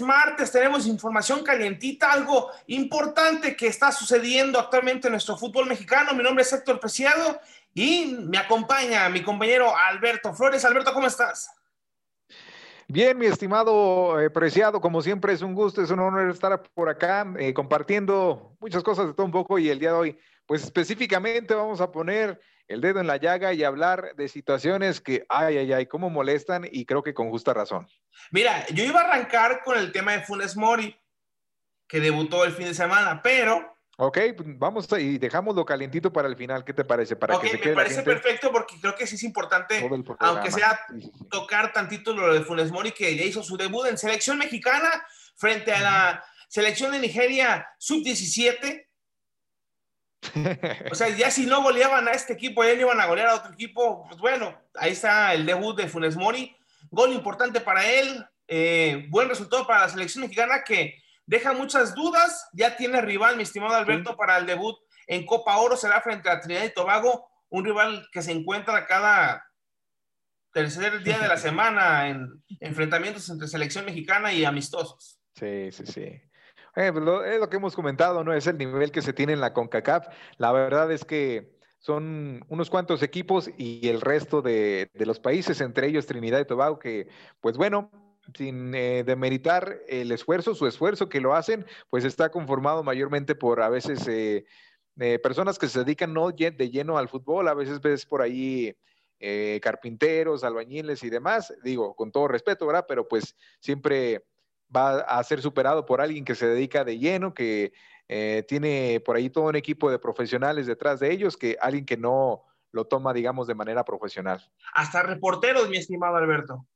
martes, tenemos información calientita, algo importante que está sucediendo actualmente en nuestro fútbol mexicano. Mi nombre es Héctor Preciado y me acompaña mi compañero Alberto Flores. Alberto, ¿cómo estás? Bien, mi estimado eh, Preciado, como siempre es un gusto, es un honor estar por acá eh, compartiendo muchas cosas de todo un poco y el día de hoy, pues específicamente vamos a poner el dedo en la llaga y hablar de situaciones que, ay, ay, ay, cómo molestan y creo que con justa razón. Mira, yo iba a arrancar con el tema de Funes Mori, que debutó el fin de semana, pero... Ok, pues vamos a, y dejámoslo calientito para el final. ¿Qué te parece? Para que se me parece perfecto porque creo que sí es importante, aunque sea tocar tantito lo de Funes Mori, que ya hizo su debut en selección mexicana frente a la selección de Nigeria sub-17 o sea, ya si no goleaban a este equipo, ya no iban a golear a otro equipo. Pues bueno, ahí está el debut de Funes Mori. Gol importante para él. Eh, buen resultado para la selección mexicana que deja muchas dudas. Ya tiene rival, mi estimado Alberto, para el debut en Copa Oro. Será frente a Trinidad y Tobago, un rival que se encuentra cada tercer día de la semana en enfrentamientos entre selección mexicana y amistosos. Sí, sí, sí. Eh, pues, es lo que hemos comentado, ¿no? Es el nivel que se tiene en la CONCACAF. La verdad es que son unos cuantos equipos y el resto de, los países, entre ellos Trinidad y Tobago, que, pues bueno, sin eh, demeritar el esfuerzo, su esfuerzo que lo hacen, pues está conformado mayormente por a veces eh, personas que se dedican no de lleno al fútbol, a veces ves por ahí carpinteros, albañiles y demás, digo, con todo respeto, ¿verdad? Pero pues siempre va a ser superado por alguien que se dedica de lleno, que eh, tiene por ahí todo un equipo de profesionales detrás de ellos, que alguien que no lo toma, digamos, de manera profesional. Hasta reporteros, mi estimado Alberto.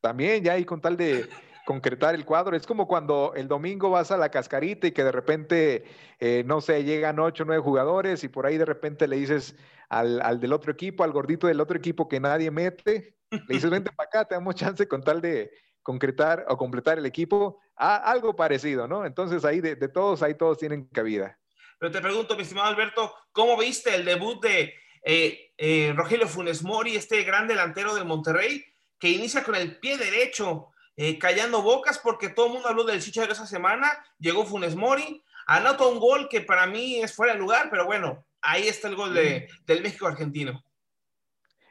También, ya y con tal de concretar el cuadro. Es como cuando el domingo vas a la cascarita y que de repente, eh, no sé, llegan ocho, nueve jugadores y por ahí de repente le dices al, al, del otro equipo, al gordito del otro equipo que nadie mete, le dices, vente para acá, te damos chance con tal de concretar o completar el equipo, a algo parecido, ¿no? Entonces ahí de, todos, ahí todos tienen cabida. Pero te pregunto, mi estimado Alberto, ¿cómo viste el debut de eh, eh, Rogelio Funes Mori, este gran delantero del Monterrey, que inicia con el pie derecho, eh, callando bocas porque todo el mundo habló del de esa semana, llegó Funes Mori, anota un gol que para mí es fuera de lugar, pero bueno, ahí está el gol de, del México argentino.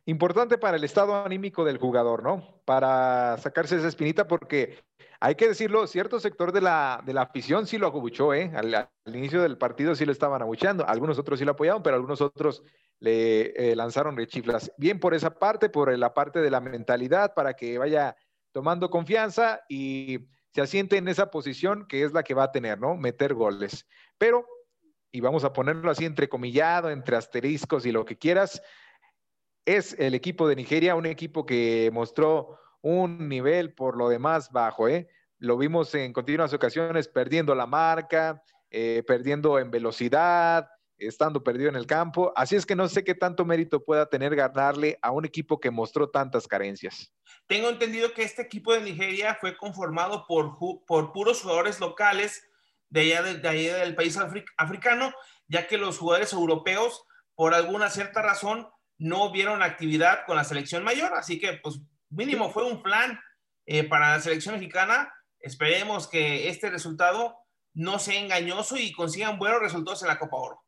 Importante para el estado anímico del jugador, ¿no? Para sacarse esa espinita, porque hay que decirlo, cierto sector de la, de la afición sí lo agubuchó, ¿eh? Al, inicio del partido sí lo estaban abuchando, algunos otros sí lo apoyaban, pero algunos otros le eh, lanzaron rechiflas. Bien por esa parte, por la parte de la mentalidad, para que vaya tomando confianza y se asiente en esa posición que es la que va a tener, ¿no? Meter goles. Pero, y vamos a ponerlo así entrecomillado, entre asteriscos y lo que quieras, es el equipo de Nigeria, un equipo que mostró un nivel por lo demás bajo, ¿eh? Lo vimos en continuas ocasiones perdiendo la marca, eh, perdiendo en velocidad, estando perdido en el campo. Así es que no sé qué tanto mérito pueda tener ganarle a un equipo que mostró tantas carencias. Tengo entendido que este equipo de Nigeria fue conformado por, por puros jugadores locales de allá, de, allá del país africano, ya que los jugadores europeos, por alguna cierta razón, no vieron actividad con la selección mayor, así que pues mínimo fue un plan eh, para la selección mexicana. Esperemos que este resultado no sea engañoso y consigan buenos resultados en la Copa Oro.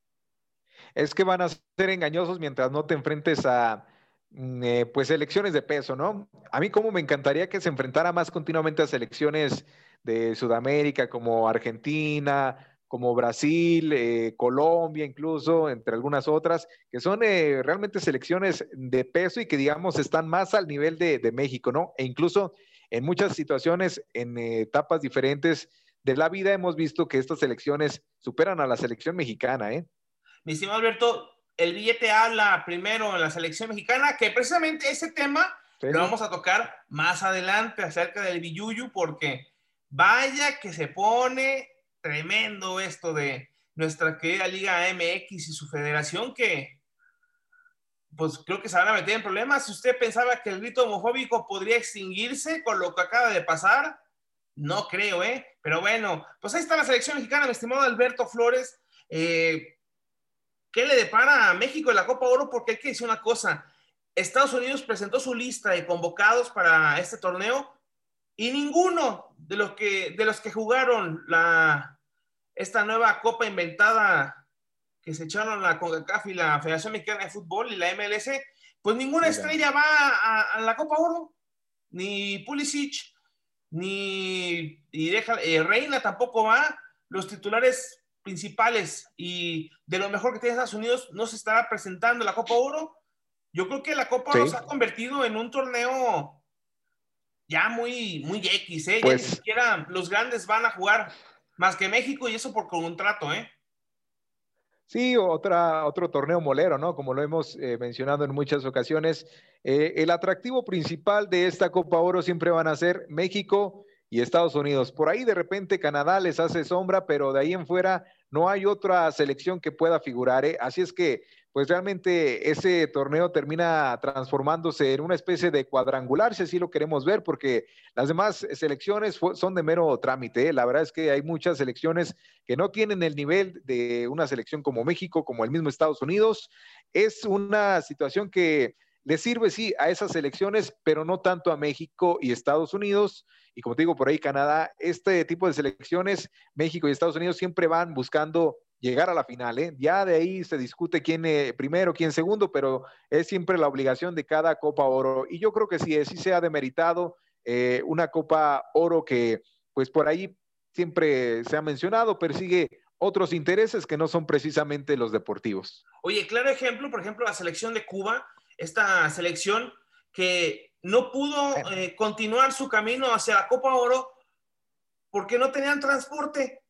Es que van a ser engañosos mientras no te enfrentes a mm, eh, pues selecciones de peso, ¿no? A mí como me encantaría que se enfrentara más continuamente a selecciones de Sudamérica como Argentina, como Brasil, eh, Colombia incluso, entre algunas otras, que son eh, realmente selecciones de peso y que digamos están más al nivel de, México, ¿no? E incluso en muchas situaciones, en etapas diferentes de la vida, hemos visto que estas selecciones superan a la selección mexicana, ¿eh? Mi estimado Alberto, el billete habla primero en la selección mexicana, que precisamente ese tema lo vamos a tocar más adelante acerca del billuyu, porque vaya que se pone tremendo esto de nuestra querida Liga MX y su federación que pues creo que se van a meter en problemas. Si usted pensaba que el grito homofóbico podría extinguirse con lo que acaba de pasar, no creo, ¿eh? Pero bueno, pues ahí está la selección mexicana, mi estimado Alberto Flores. Eh, ¿Qué le depara a México en la Copa Oro? Porque hay que decir una cosa. Estados Unidos presentó su lista de convocados para este torneo Y ninguno de los que, de los que jugaron la, esta nueva copa inventada que se echaron la CONCACAF y la Federación Mexicana de Fútbol y la MLS, pues ninguna estrella va a, la Copa Oro, ni Pulisic, ni y deja, eh, Reina tampoco va, los titulares principales y de lo mejor que tiene Estados Unidos no se estará presentando la Copa Oro. Yo creo que la Copa Oro se ha convertido en un torneo ya muy, muy X, ¿eh? ni pues siquiera los grandes van a jugar más que México y eso por contrato, ¿eh? Sí, otra, otro torneo molero, ¿no? Como lo hemos eh, mencionado en muchas ocasiones. Eh, el atractivo principal de esta Copa Oro siempre van a ser México y Estados Unidos. Por ahí de repente Canadá les hace sombra, pero de ahí en fuera no hay otra selección que pueda figurar. ¿eh? Así es que pues realmente ese torneo termina transformándose en una especie de cuadrangular, si así lo queremos ver, porque las demás selecciones son de mero trámite. ¿eh? La verdad es que hay muchas selecciones que no tienen el nivel de una selección como México, como el mismo Estados Unidos. Es una situación que le sirve, sí, a esas selecciones, pero no tanto a México y Estados Unidos. Y como te digo, por ahí Canadá, este tipo de selecciones, México y Estados Unidos siempre van buscando llegar a la final. ¿eh? Ya de ahí se discute quién es primero, quién segundo, pero es siempre la obligación de cada Copa Oro. Y yo creo que sí, sí se ha demeritado eh, una Copa Oro que, pues por ahí siempre se ha mencionado, persigue otros intereses que no son precisamente los deportivos. Oye, claro ejemplo, por ejemplo, la selección de Cuba, esta selección que no pudo eh, continuar su camino hacia la Copa Oro porque no tenían transporte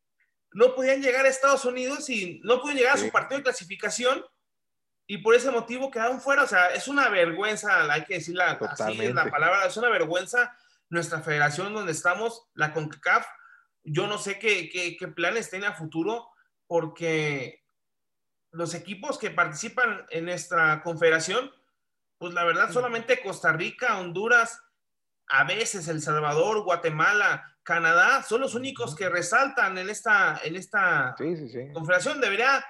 no podían llegar a Estados Unidos y no pudieron llegar a su partido de clasificación y por ese motivo quedaron fuera. O sea, es una vergüenza, hay que decirla así es la palabra, es una vergüenza nuestra federación donde estamos, la CONCACAF. Yo no sé qué, qué, planes tiene a futuro porque los equipos que participan en nuestra confederación, pues la verdad solamente Costa Rica, Honduras, a veces El Salvador, Guatemala, Canadá son los únicos que resaltan en esta, en esta confederación. Debería,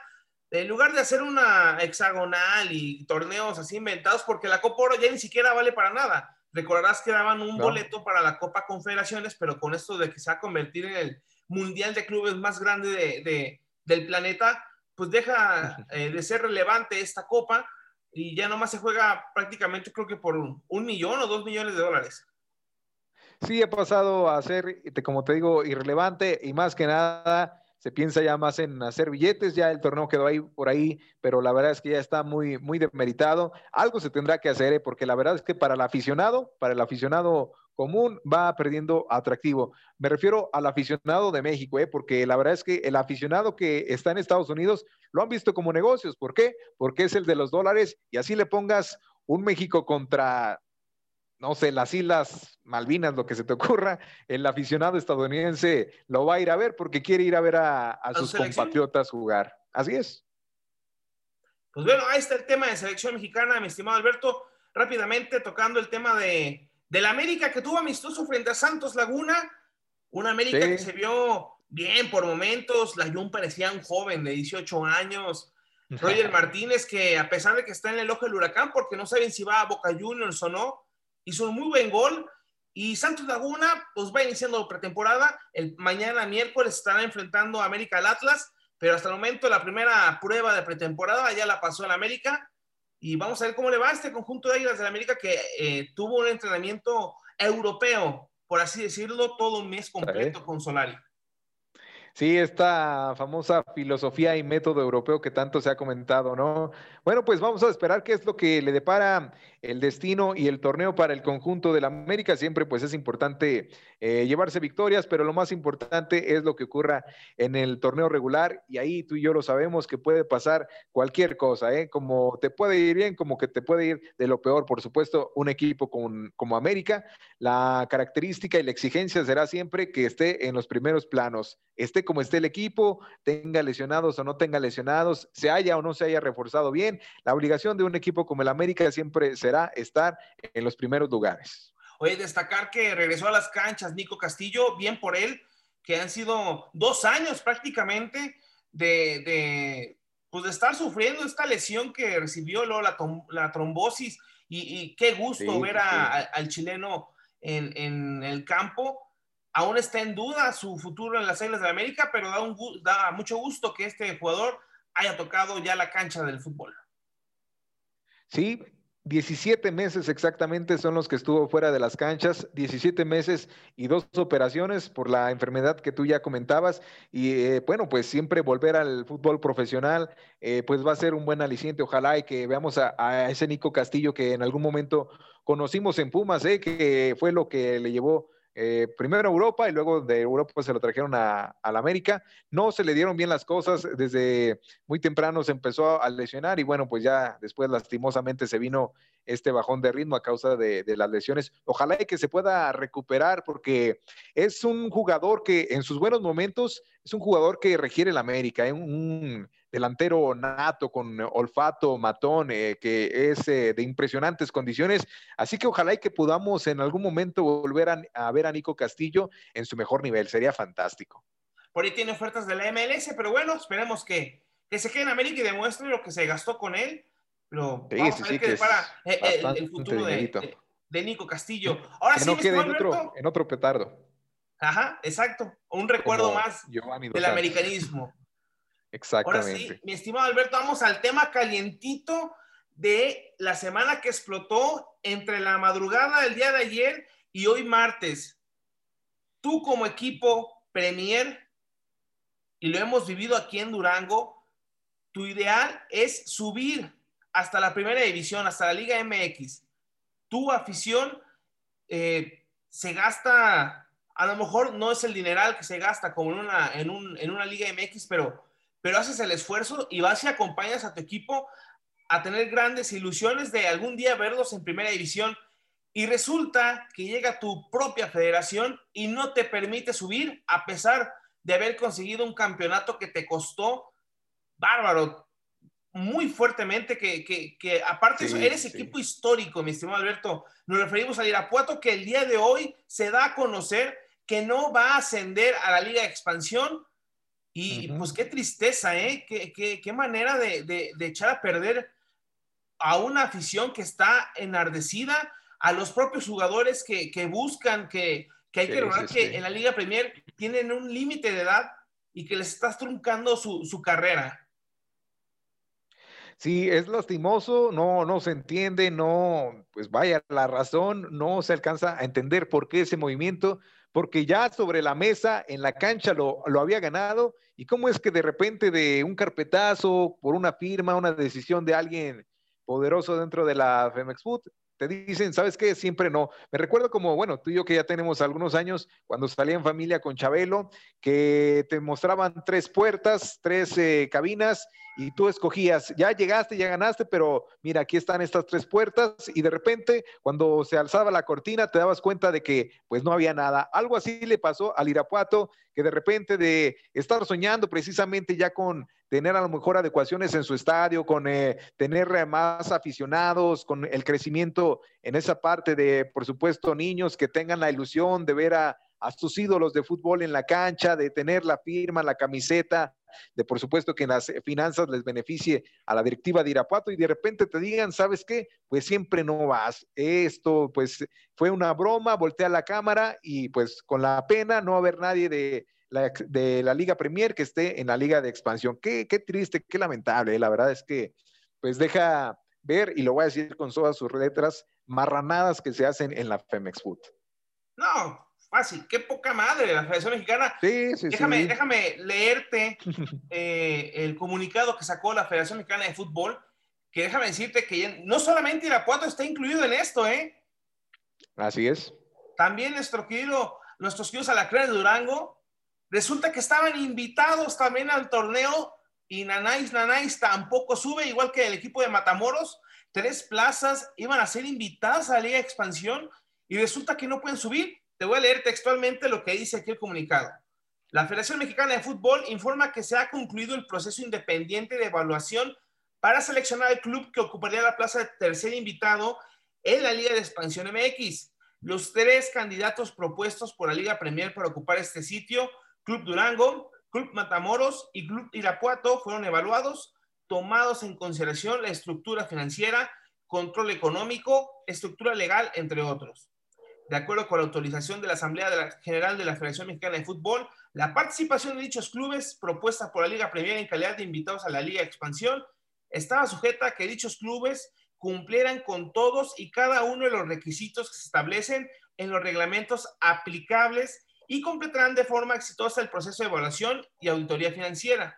en lugar de hacer una hexagonal y torneos así inventados, porque la Copa Oro ya ni siquiera vale para nada. Recordarás que daban un boleto para la Copa Confederaciones, pero con esto de que se va a convertir en el mundial de clubes más grande de, del planeta, pues deja eh, de ser relevante esta copa y ya nomás se juega prácticamente creo que por un millón o dos millones de dólares sí ha pasado a ser, como te digo, irrelevante y más que nada se piensa ya más en hacer billetes, ya el torneo quedó ahí por ahí, pero la verdad es que ya está muy, muy demeritado. Algo se tendrá que hacer, ¿eh? porque la verdad es que para el aficionado, para el aficionado común, va perdiendo atractivo. Me refiero al aficionado de México, ¿eh? porque la verdad es que el aficionado que está en Estados Unidos lo han visto como negocios. ¿Por qué? Porque es el de los dólares y así le pongas un México contra no sé, las Islas Malvinas, lo que se te ocurra, el aficionado estadounidense lo va a ir a ver porque quiere ir a ver a, sus compatriotas jugar. Así es. Pues bueno, ahí está el tema de selección mexicana, mi estimado Alberto. Rápidamente tocando el tema de, la América que tuvo amistoso frente a Santos Laguna. Una América que se vio bien por momentos. La Jun parecía un joven de 18 años. Roger Martínez, que a pesar de que está en el ojo del huracán, porque no saben si va a Boca Juniors o no, hizo un muy buen gol. Y Santos Laguna, pues va iniciando pretemporada. El mañana miércoles estará enfrentando a América al Atlas, pero hasta el momento la primera prueba de pretemporada ya la pasó en América. Y vamos a ver cómo le va a este conjunto de Águilas de la América que eh, tuvo un entrenamiento europeo, por así decirlo, todo un mes completo con Solari. Sí, esta famosa filosofía y método europeo que tanto se ha comentado, ¿no? Bueno, pues vamos a esperar qué es lo que le depara el destino y el torneo para el conjunto de la América. Siempre pues es importante eh, llevarse victorias, pero lo más importante es lo que ocurra en el torneo regular y ahí tú y yo lo sabemos que puede pasar cualquier cosa, ¿eh? Como te puede ir bien, como que te puede ir de lo peor. Por supuesto, un equipo con, como América, la característica y la exigencia será siempre que esté en los primeros planos, esté como esté el equipo, tenga lesionados o no tenga lesionados, se haya o no se haya reforzado bien. La obligación de un equipo como el América siempre será estar en los primeros lugares. Oye, destacar que regresó a las canchas Nico Castillo, bien por él, que han sido dos años prácticamente de, pues de estar sufriendo esta lesión que recibió luego la, trombosis y, qué gusto ver al chileno en, el campo. Aún está en duda su futuro en las Islas de América, pero da, un, da mucho gusto que este jugador haya tocado ya la cancha del fútbol. Sí, 17 meses exactamente son los que estuvo fuera de las canchas, 17 meses y dos operaciones por la enfermedad que tú ya comentabas. Y eh, bueno, pues siempre volver al fútbol profesional, eh, pues va a ser un buen aliciente. Ojalá y que veamos a, ese Nico Castillo que en algún momento conocimos en Pumas, eh, que fue lo que le llevó eh, primero a Europa y luego de Europa se lo trajeron a, la América. No se le dieron bien las cosas, desde muy temprano se empezó a lesionar y bueno, pues ya después lastimosamente se vino este bajón de ritmo a causa de, las lesiones. Ojalá y que se pueda recuperar porque es un jugador que en sus buenos momentos es un jugador que requiere la América, ¿eh? un delantero nato con olfato, matón, eh, que es de impresionantes condiciones. Así que ojalá y que podamos en algún momento volver a, ver a Nico Castillo en su mejor nivel. Sería fantástico. Por ahí tiene ofertas de la MLS, pero bueno, esperemos que, que se quede en América y demuestre lo que se gastó con él. Pero vamos a ver qué depara eh, el, futuro de, de, Nico Castillo. Ahora que sí, no quede en otro, en otro petardo. Ajá, exacto. Un recuerdo más del americanismo. Exactamente. Ahora sí, mi estimado Alberto, vamos al tema calientito de la semana que explotó entre la madrugada del día de ayer y hoy martes. Tú como equipo Premier, y lo hemos vivido aquí en Durango, tu ideal es subir hasta la primera división, hasta la Liga MX. Tu afición eh, se gasta, a lo mejor no es el dineral que se gasta como en una, en, en una Liga MX, pero pero haces el esfuerzo y vas y acompañas a tu equipo a tener grandes ilusiones de algún día verlos en primera división. Y resulta que llega tu propia federación y no te permite subir a pesar de haber conseguido un campeonato que te costó bárbaro, muy fuertemente, que, que, aparte eso, eres equipo histórico, mi estimado Alberto. Nos referimos a Irapuato, que el día de hoy se da a conocer que no va a ascender a la Liga de Expansión y pues qué tristeza, ¿eh? Qué, qué, qué manera de, de, de, echar a perder a una afición que está enardecida, a los propios jugadores que, que buscan, que, que hay que recordar que en la Liga Premier tienen un límite de edad y que les estás truncando su, su carrera. Sí, es lastimoso, no, no se entiende, no, pues vaya, la razón no se alcanza a entender por qué ese movimiento porque ya sobre la mesa, en la cancha lo, había ganado, y cómo es que de repente de un carpetazo, por una firma, una decisión de alguien poderoso dentro de la Femex Food, te dicen, ¿sabes qué? Siempre no. Me recuerdo como, bueno, tú y yo que ya tenemos algunos años, cuando salía en familia con Chabelo, que te mostraban tres puertas, tres eh, cabinas, y tú escogías, ya llegaste, ya ganaste, pero mira, aquí están estas tres puertas y de repente cuando se alzaba la cortina te dabas cuenta de que pues no había nada. Algo así le pasó al Irapuato, que de repente de estar soñando precisamente ya con tener a lo mejor adecuaciones en su estadio, con eh, tener más aficionados, con el crecimiento en esa parte de, por supuesto, niños que tengan la ilusión de ver a, a sus ídolos de fútbol en la cancha, de tener la firma, la camiseta, de por supuesto que en las finanzas les beneficie a la directiva de Irapuato y de repente te digan, ¿sabes qué? Pues siempre no vas. Esto pues fue una broma, voltea la cámara y pues con la pena no haber nadie de la, de la Liga Premier que esté en la Liga de Expansión. Qué, qué triste, qué lamentable. La verdad es que pues deja ver, y lo voy a decir con todas sus letras, marranadas que se hacen en la Femex Food. No, fácil, qué poca madre la Federación Mexicana. Sí, sí, déjame, sí. Déjame leerte eh, el comunicado que sacó la Federación Mexicana de Fútbol, que déjame decirte que no solamente Irapuato está incluido en esto, ¿eh? Así es. También nuestro querido, nuestros queridos Alacrán de Durango, resulta que estaban invitados también al torneo y Nanáis Nanáis tampoco sube, igual que el equipo de Matamoros, tres plazas iban a ser invitadas a la Liga de Expansión y resulta que no pueden subir te voy a leer textualmente lo que dice aquí el comunicado. La Federación Mexicana de Fútbol informa que se ha concluido el proceso independiente de evaluación para seleccionar el club que ocuparía la plaza de tercer invitado en la Liga de Expansión MX. Los tres candidatos propuestos por la Liga Premier para ocupar este sitio, Club Durango, Club Matamoros y Club Irapuato, fueron evaluados, tomados en consideración la estructura financiera, control económico, estructura legal, entre otros. de acuerdo con la autorización de la Asamblea General de la Federación Mexicana de Fútbol, la participación de dichos clubes propuesta por la Liga Premier en calidad de invitados a la Liga Expansión estaba sujeta a que dichos clubes cumplieran con todos y cada uno de los requisitos que se establecen en los reglamentos aplicables y completarán de forma exitosa el proceso de evaluación y auditoría financiera.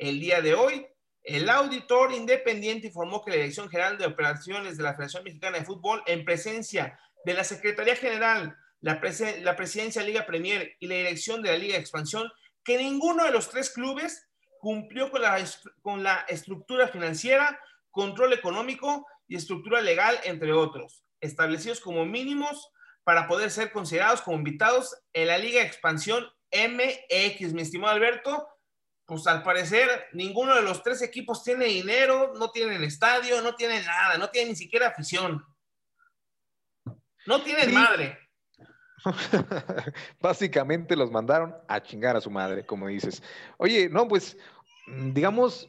El día de hoy, el auditor independiente informó que la Dirección General de Operaciones de la Federación Mexicana de Fútbol, en presencia de la Secretaría General, la, la Presidencia de Liga Premier y la Dirección de la Liga de Expansión, que ninguno de los tres clubes cumplió con la, con la estructura financiera, control económico y estructura legal, entre otros, establecidos como mínimos para poder ser considerados como invitados en la Liga Expansión MX. Mi estimado Alberto, pues al parecer ninguno de los tres equipos tiene dinero, no tienen estadio, no tienen nada, no tienen ni siquiera afición. No tienen madre. Básicamente los mandaron a chingar a su madre, como dices. Oye, no, pues digamos,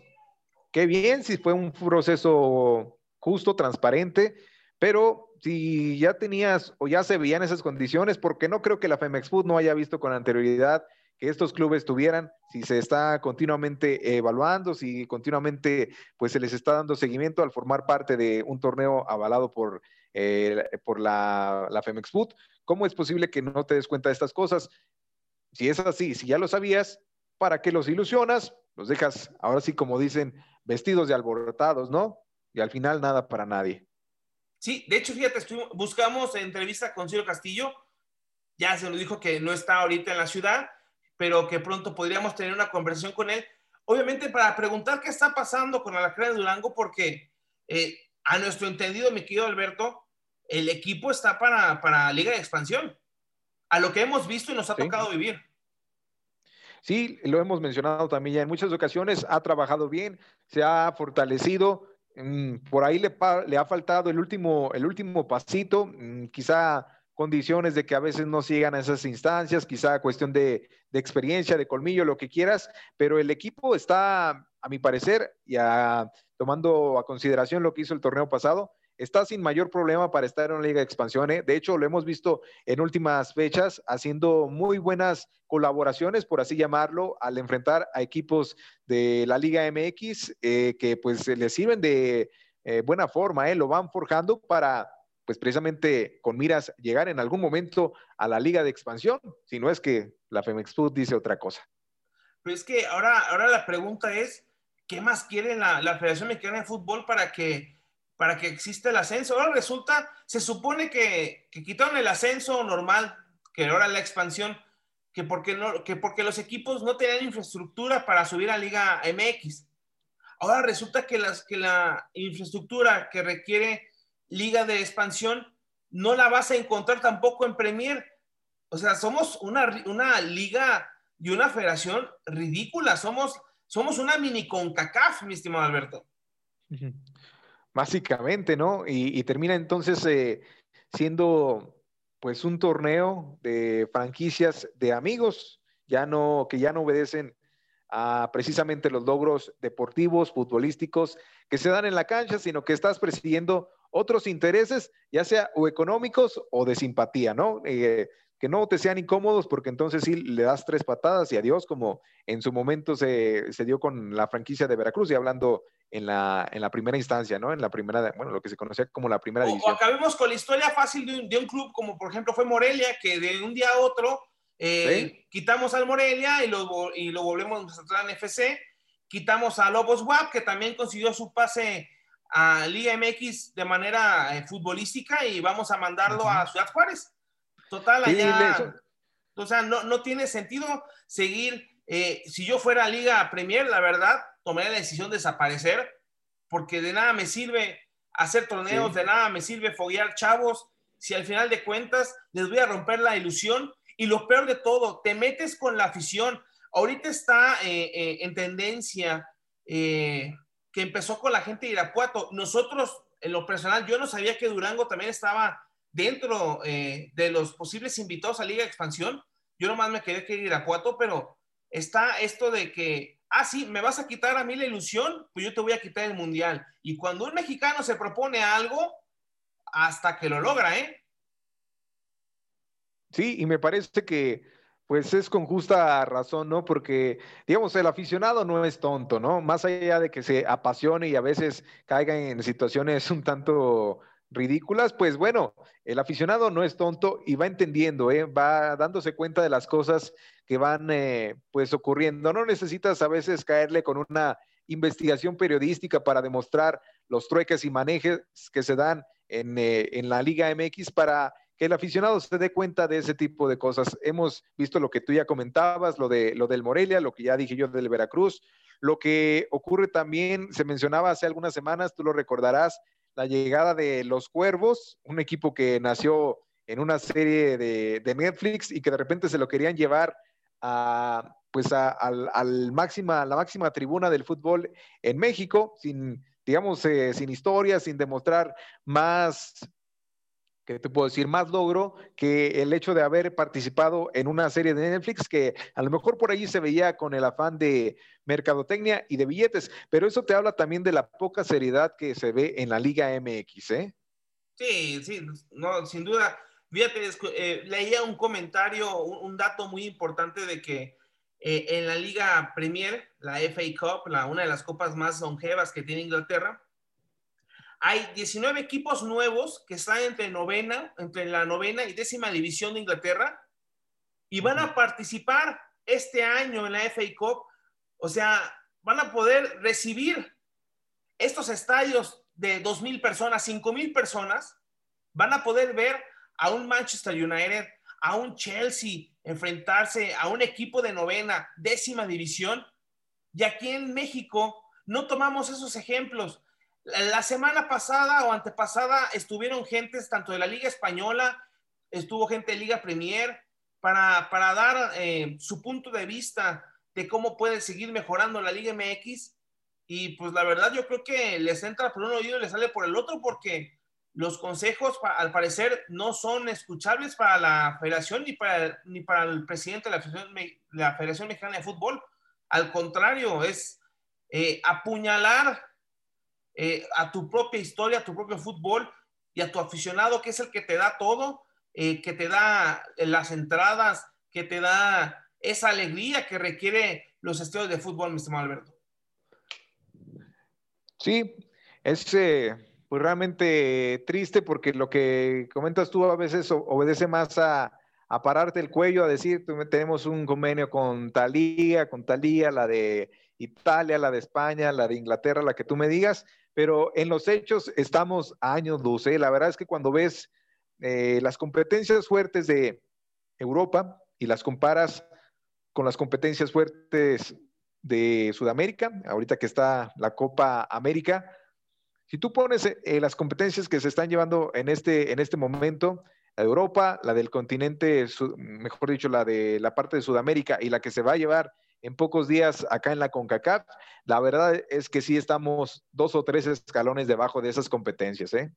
qué bien si fue un proceso justo, transparente, pero si ya tenías o ya se veían esas condiciones, porque no creo que la Femex Food no haya visto con anterioridad que estos clubes tuvieran, si se está continuamente evaluando, si continuamente pues se les está dando seguimiento al formar parte de un torneo avalado por, eh, por la, la Femex Food, ¿cómo es posible que no te des cuenta de estas cosas? Si es así, si ya lo sabías, ¿para qué los ilusionas? Los dejas, ahora sí como dicen, vestidos de alborotados, ¿no? Y al final nada para nadie. Sí, de hecho, fíjate, buscamos entrevista con Ciro Castillo, ya se nos dijo que no está ahorita en la ciudad, pero que pronto podríamos tener una conversación con él, obviamente para preguntar qué está pasando con Alacrán de Durango, porque eh, a nuestro entendido, mi querido Alberto, el equipo está para, para Liga de Expansión, a lo que hemos visto y nos ha tocado vivir. Sí, lo hemos mencionado también ya en muchas ocasiones, ha trabajado bien, se ha fortalecido, por ahí le, ha faltado el último, el último pasito, mm, quizá condiciones de que a veces no sigan a esas instancias, quizá cuestión de, experiencia, de colmillo, lo que quieras, pero el equipo está, a mi parecer, ya tomando a consideración lo que hizo el torneo pasado, está sin mayor problema para estar en una liga de expansión. ¿eh? De hecho, lo hemos visto en últimas fechas haciendo muy buenas colaboraciones, por así llamarlo, al enfrentar a equipos de la Liga MX eh, que pues le sirven de eh, buena forma, lo van forjando para pues precisamente con miras llegar en algún momento a la liga de expansión, si no es que la Femex Food dice otra cosa. Pero es que ahora, ahora la pregunta es, ¿qué más quiere la, la Federación Mexicana de Fútbol para que, para que exista el ascenso? Ahora resulta, se supone que, que quitaron el ascenso normal, que ahora la expansión, que porque, no, que porque los equipos no tenían infraestructura para subir a Liga MX. Ahora resulta que, las, que la infraestructura que requiere liga de expansión, no la vas a encontrar tampoco en Premier. O sea, somos una, una liga y una federación ridícula. Somos, somos una mini CONCACAF, mi estimado Alberto. Básicamente, ¿no? Y, termina entonces eh, siendo pues un torneo de franquicias de amigos, ya no, que ya no obedecen a precisamente los logros deportivos, futbolísticos que se dan en la cancha, sino que estás presidiendo otros intereses, ya sea o económicos o de simpatía, ¿no? Eh, que no te sean incómodos porque entonces sí le das tres patadas y adiós, como en su momento se, dio con la franquicia de Veracruz y hablando en la, en la primera instancia, ¿no? En la primera, bueno, lo que se conocía como la primera división. O, acabemos con la historia fácil de un, club como por ejemplo fue Morelia, que de un día a otro eh, quitamos al Morelia y lo, y lo volvemos a en FC, quitamos a Lobos WAP, que también consiguió su pase a Liga MX de manera eh, futbolística y vamos a mandarlo a Ciudad Juárez. Total, allá. o sea, no, no, tiene sentido seguir. Eh, si yo fuera a Liga Premier, la verdad, tomaría la decisión de desaparecer, porque de nada me sirve hacer torneos, de nada me sirve foguear chavos, si al final de cuentas les voy a romper la ilusión. Y lo peor de todo, te metes con la afición. Ahorita está eh, en tendencia que empezó con la gente de Irapuato. Nosotros, en lo personal, yo no sabía que Durango también estaba dentro eh, de los posibles invitados a Liga de Expansión. Yo nomás me quedé que Irapuato, pero está esto de que, ah, sí, me vas a quitar a mí la ilusión, pues yo te voy a quitar el Mundial. Y cuando un mexicano se propone algo, hasta que lo logra, ¿eh? Sí, y me parece que pues es con justa razón, ¿no? Porque, digamos, el aficionado no es tonto, ¿no? Más allá de que se apasione y a veces caiga en situaciones un tanto ridículas, pues bueno, el aficionado no es tonto y va entendiendo, ¿eh? va dándose cuenta de las cosas que van eh, pues ocurriendo. No necesitas a veces caerle con una investigación periodística para demostrar los trueques y manejes que se dan en, eh, en la Liga MX para que el aficionado se dé cuenta de ese tipo de cosas. Hemos visto lo que tú ya comentabas, lo, de, lo del Morelia, lo que ya dije yo del Veracruz, lo que ocurre también, se mencionaba hace algunas semanas, tú lo recordarás, la llegada de Los Cuervos, un equipo que nació en una serie de, Netflix y que de repente se lo querían llevar a, pues a, al, máxima, la máxima tribuna del fútbol en México, sin, digamos, eh, sin historia, sin demostrar más que te puedo decir, más logro que el hecho de haber participado en una serie de Netflix que a lo mejor por allí se veía con el afán de mercadotecnia y de billetes, pero eso te habla también de la poca seriedad que se ve en la Liga MX, ¿eh? Sí, sí, no, sin duda. Fíjate, eh, leía un comentario, un, dato muy importante de que eh, en la Liga Premier, la FA Cup, la, una de las copas más longevas que tiene Inglaterra, hay 19 equipos nuevos que están entre novena, entre la novena y décima división de Inglaterra y van a participar este año en la FA Cup. O sea, van a poder recibir estos estadios de 2.000 personas, 5.000 personas, van a poder ver a un Manchester United, a un Chelsea enfrentarse a un equipo de novena, décima división. Y aquí en México no tomamos esos ejemplos. La semana pasada o antepasada estuvieron gentes tanto de la Liga Española, estuvo gente de Liga Premier, para, para dar eh, su punto de vista de cómo puede seguir mejorando la Liga MX. Y pues la verdad yo creo que les entra por un oído y les sale por el otro porque los consejos al parecer no son escuchables para la federación ni para, ni para el presidente de la Federación, Mexicana de Fútbol. Al contrario, es eh, apuñalar eh, a tu propia historia, a tu propio fútbol y a tu aficionado, que es el que te da todo, eh, que te da las entradas, que te da esa alegría que requiere los estilos de fútbol, mi estimado Alberto. Sí, es eh, pues realmente triste porque lo que comentas tú a veces obedece más a, a pararte el cuello, a decir, tenemos un convenio con Talía, con Talía, la de Italia, la de España, la de Inglaterra, la que tú me digas, pero en los hechos estamos a años luz. ¿eh? La verdad es que cuando ves eh, las competencias fuertes de Europa y las comparas con las competencias fuertes de Sudamérica, ahorita que está la Copa América, si tú pones eh, las competencias que se están llevando en este, en este momento, la de Europa, la del continente, mejor dicho, la de la parte de Sudamérica y la que se va a llevar en pocos días acá en la CONCACAF, la verdad es que sí estamos dos o tres escalones debajo de esas competencias. ¿eh?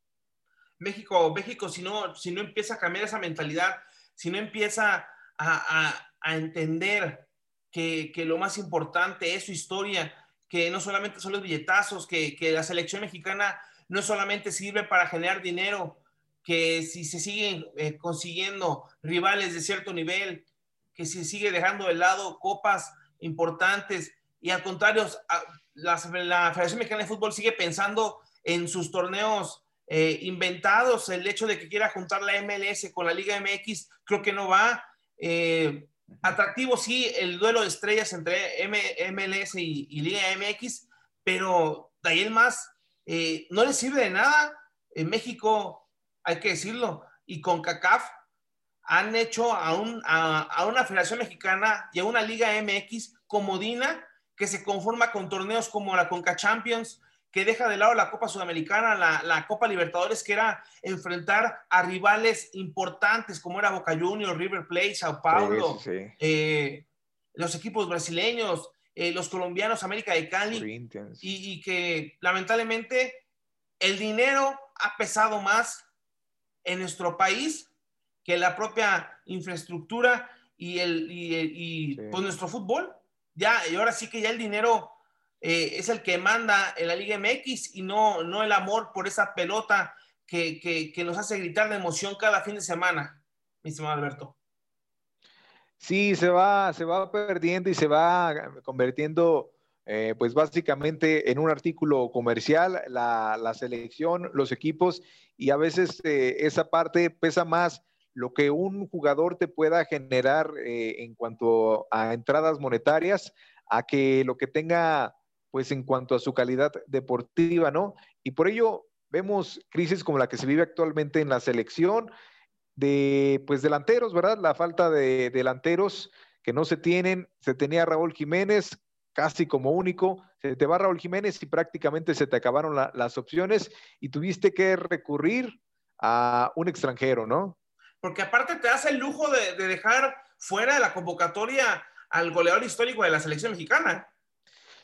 México, México, si no, si no empieza a cambiar esa mentalidad, si no empieza a, entender que, lo más importante es su historia, que no solamente son los billetazos, que, la selección mexicana no solamente sirve para generar dinero, que si se siguen eh, consiguiendo rivales de cierto nivel, que si sigue dejando de lado copas importantes y al contrario, la, Federación Mexicana de Fútbol sigue pensando en sus torneos eh, inventados, el hecho de que quiera juntar la MLS con la Liga MX, creo que no va. Eh, atractivo sí el duelo de estrellas entre MLS y, Liga MX, pero de ahí más eh, no le sirve de nada. En México, hay que decirlo, y con CACAF han hecho a, a, una Federación Mexicana y a una Liga MX comodina que se conforma con torneos como la Conca Champions, que deja de lado la Copa Sudamericana, la, Copa Libertadores, que era enfrentar a rivales importantes como era Boca Juniors, River Plate, Sao Paulo, eh, los equipos brasileños, eh, los colombianos, América de Cali, y, y, que lamentablemente el dinero ha pesado más en nuestro país que la propia infraestructura y, el, y, pues, nuestro fútbol. Ya, y ahora sí que ya el dinero eh, es el que manda en la Liga MX y no, no el amor por esa pelota que, que, que, nos hace gritar de emoción cada fin de semana. mi estimado Alberto. Sí, se va, se va perdiendo y se va convirtiendo, eh, pues básicamente en un artículo comercial, la, selección, los equipos, y a veces eh, esa parte pesa más lo que un jugador te pueda generar eh, en cuanto a entradas monetarias, a que lo que tenga, pues en cuanto a su calidad deportiva, ¿no? Y por ello vemos crisis como la que se vive actualmente en la selección de, pues, delanteros, ¿verdad? La falta de delanteros que no se tienen. Se tenía Raúl Jiménez casi como único. Se te va Raúl Jiménez y prácticamente se te acabaron las opciones y tuviste que recurrir a un extranjero, ¿no? Porque aparte te hace el lujo de, de dejar fuera de la convocatoria al goleador histórico de la selección mexicana.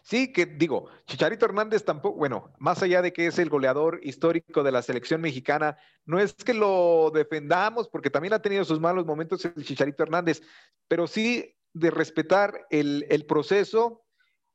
Sí, que digo, Chicharito Hernández tampoco, bueno, más allá de que es el goleador histórico de la selección mexicana, no es que lo defendamos, porque también ha tenido sus malos momentos el Chicharito Hernández, pero sí de respetar el, el proceso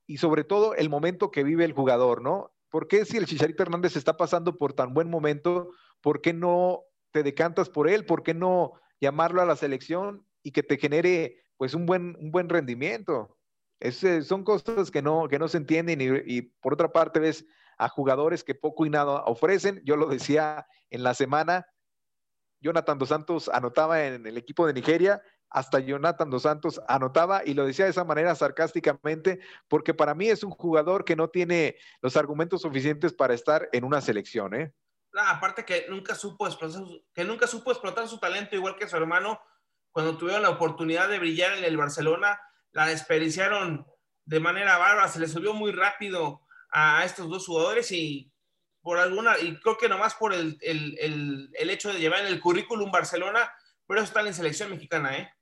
y sobre todo el momento que vive el jugador, ¿no? ¿Por qué si el Chicharito Hernández está pasando por tan buen momento, por qué no te decantas por él? ¿Por qué no llamarlo a la selección y que te genere pues un buen, un buen rendimiento? Eh, son cosas que no, que no se entienden y, por otra parte ves a jugadores que poco y nada ofrecen. Yo lo decía en la semana, Jonathan Dos Santos anotaba en el equipo de Nigeria, hasta Jonathan Dos Santos anotaba y lo decía de esa manera sarcásticamente, porque para mí es un jugador que no tiene los argumentos suficientes para estar en una selección. ¿eh? Aparte que nunca, supo explotar, que nunca supo explotar su talento igual que su hermano cuando tuvieron la oportunidad de brillar en el Barcelona la desperdiciaron de manera bárbara, se le subió muy rápido a estos dos jugadores y por alguna, y creo que nomás por el, hecho de llevar en el currículum Barcelona, por eso están en selección mexicana, ¿eh?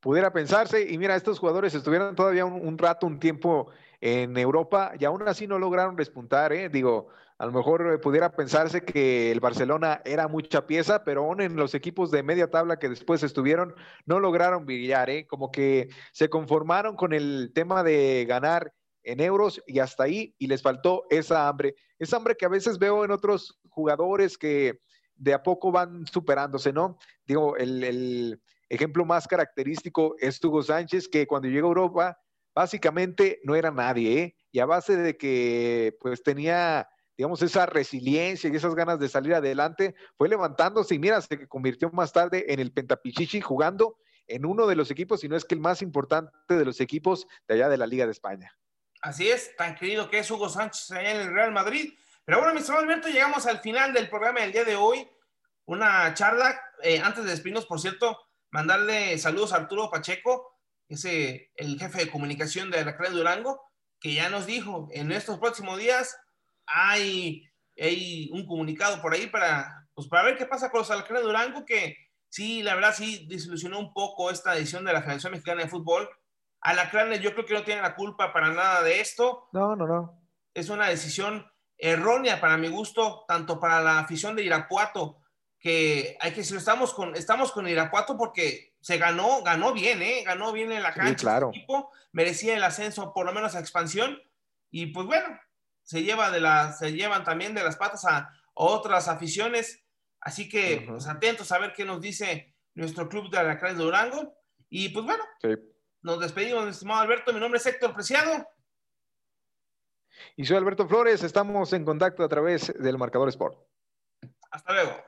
Pudiera pensarse, y mira, estos jugadores estuvieron todavía un rato, un tiempo en Europa y aún así no lograron despuntar, ¿eh? Digo, a lo mejor eh, pudiera pensarse que el Barcelona era mucha pieza, pero aún en los equipos de media tabla que después estuvieron, no lograron brillar, ¿eh? Como que se conformaron con el tema de ganar en euros y hasta ahí, y les faltó esa hambre. Esa hambre que a veces veo en otros jugadores que de a poco van superándose, ¿no? Digo, el, el ejemplo más característico es Hugo Sánchez, que cuando llegó a Europa, básicamente no era nadie, ¿eh? Y a base de que pues tenía digamos, esa resiliencia y esas ganas de salir adelante, fue levantándose y mira, se convirtió más tarde en el Pentapichichi jugando en uno de los equipos, si no es que el más importante de los equipos de allá de la Liga de España. Así es, tan querido que es Hugo Sánchez allá en el Real Madrid. Pero bueno, mi estimado Alberto, llegamos al final del programa del día de hoy. Una charla, eh, antes de despedirnos, por cierto, mandarle saludos a Arturo Pacheco, ese el jefe de comunicación de la de Durango, que ya nos dijo en estos próximos días hay, hay un comunicado por ahí para, pues para ver qué pasa con los Alacranes de Durango, que sí, la verdad sí desilusionó un poco esta edición de la Federación Mexicana de Fútbol. Alacranes yo creo que no tiene la culpa para nada de esto. No, no, no. Es una decisión errónea para mi gusto, tanto para la afición de Irapuato, que hay que decirlo, estamos con, estamos con Irapuato porque se ganó, ganó bien, ¿eh? Ganó bien en la cancha. Sí, claro. equipo, merecía el ascenso, por lo menos a expansión. Y pues bueno, se, lleva de la, se llevan también de las patas a, otras aficiones. Así que pues, atentos a ver qué nos dice nuestro club de Alacranes de Durango. Y pues bueno, nos despedimos, estimado Alberto. Mi nombre es Héctor Preciado. Y soy Alberto Flores. Estamos en contacto a través del Marcador Sport. Hasta luego.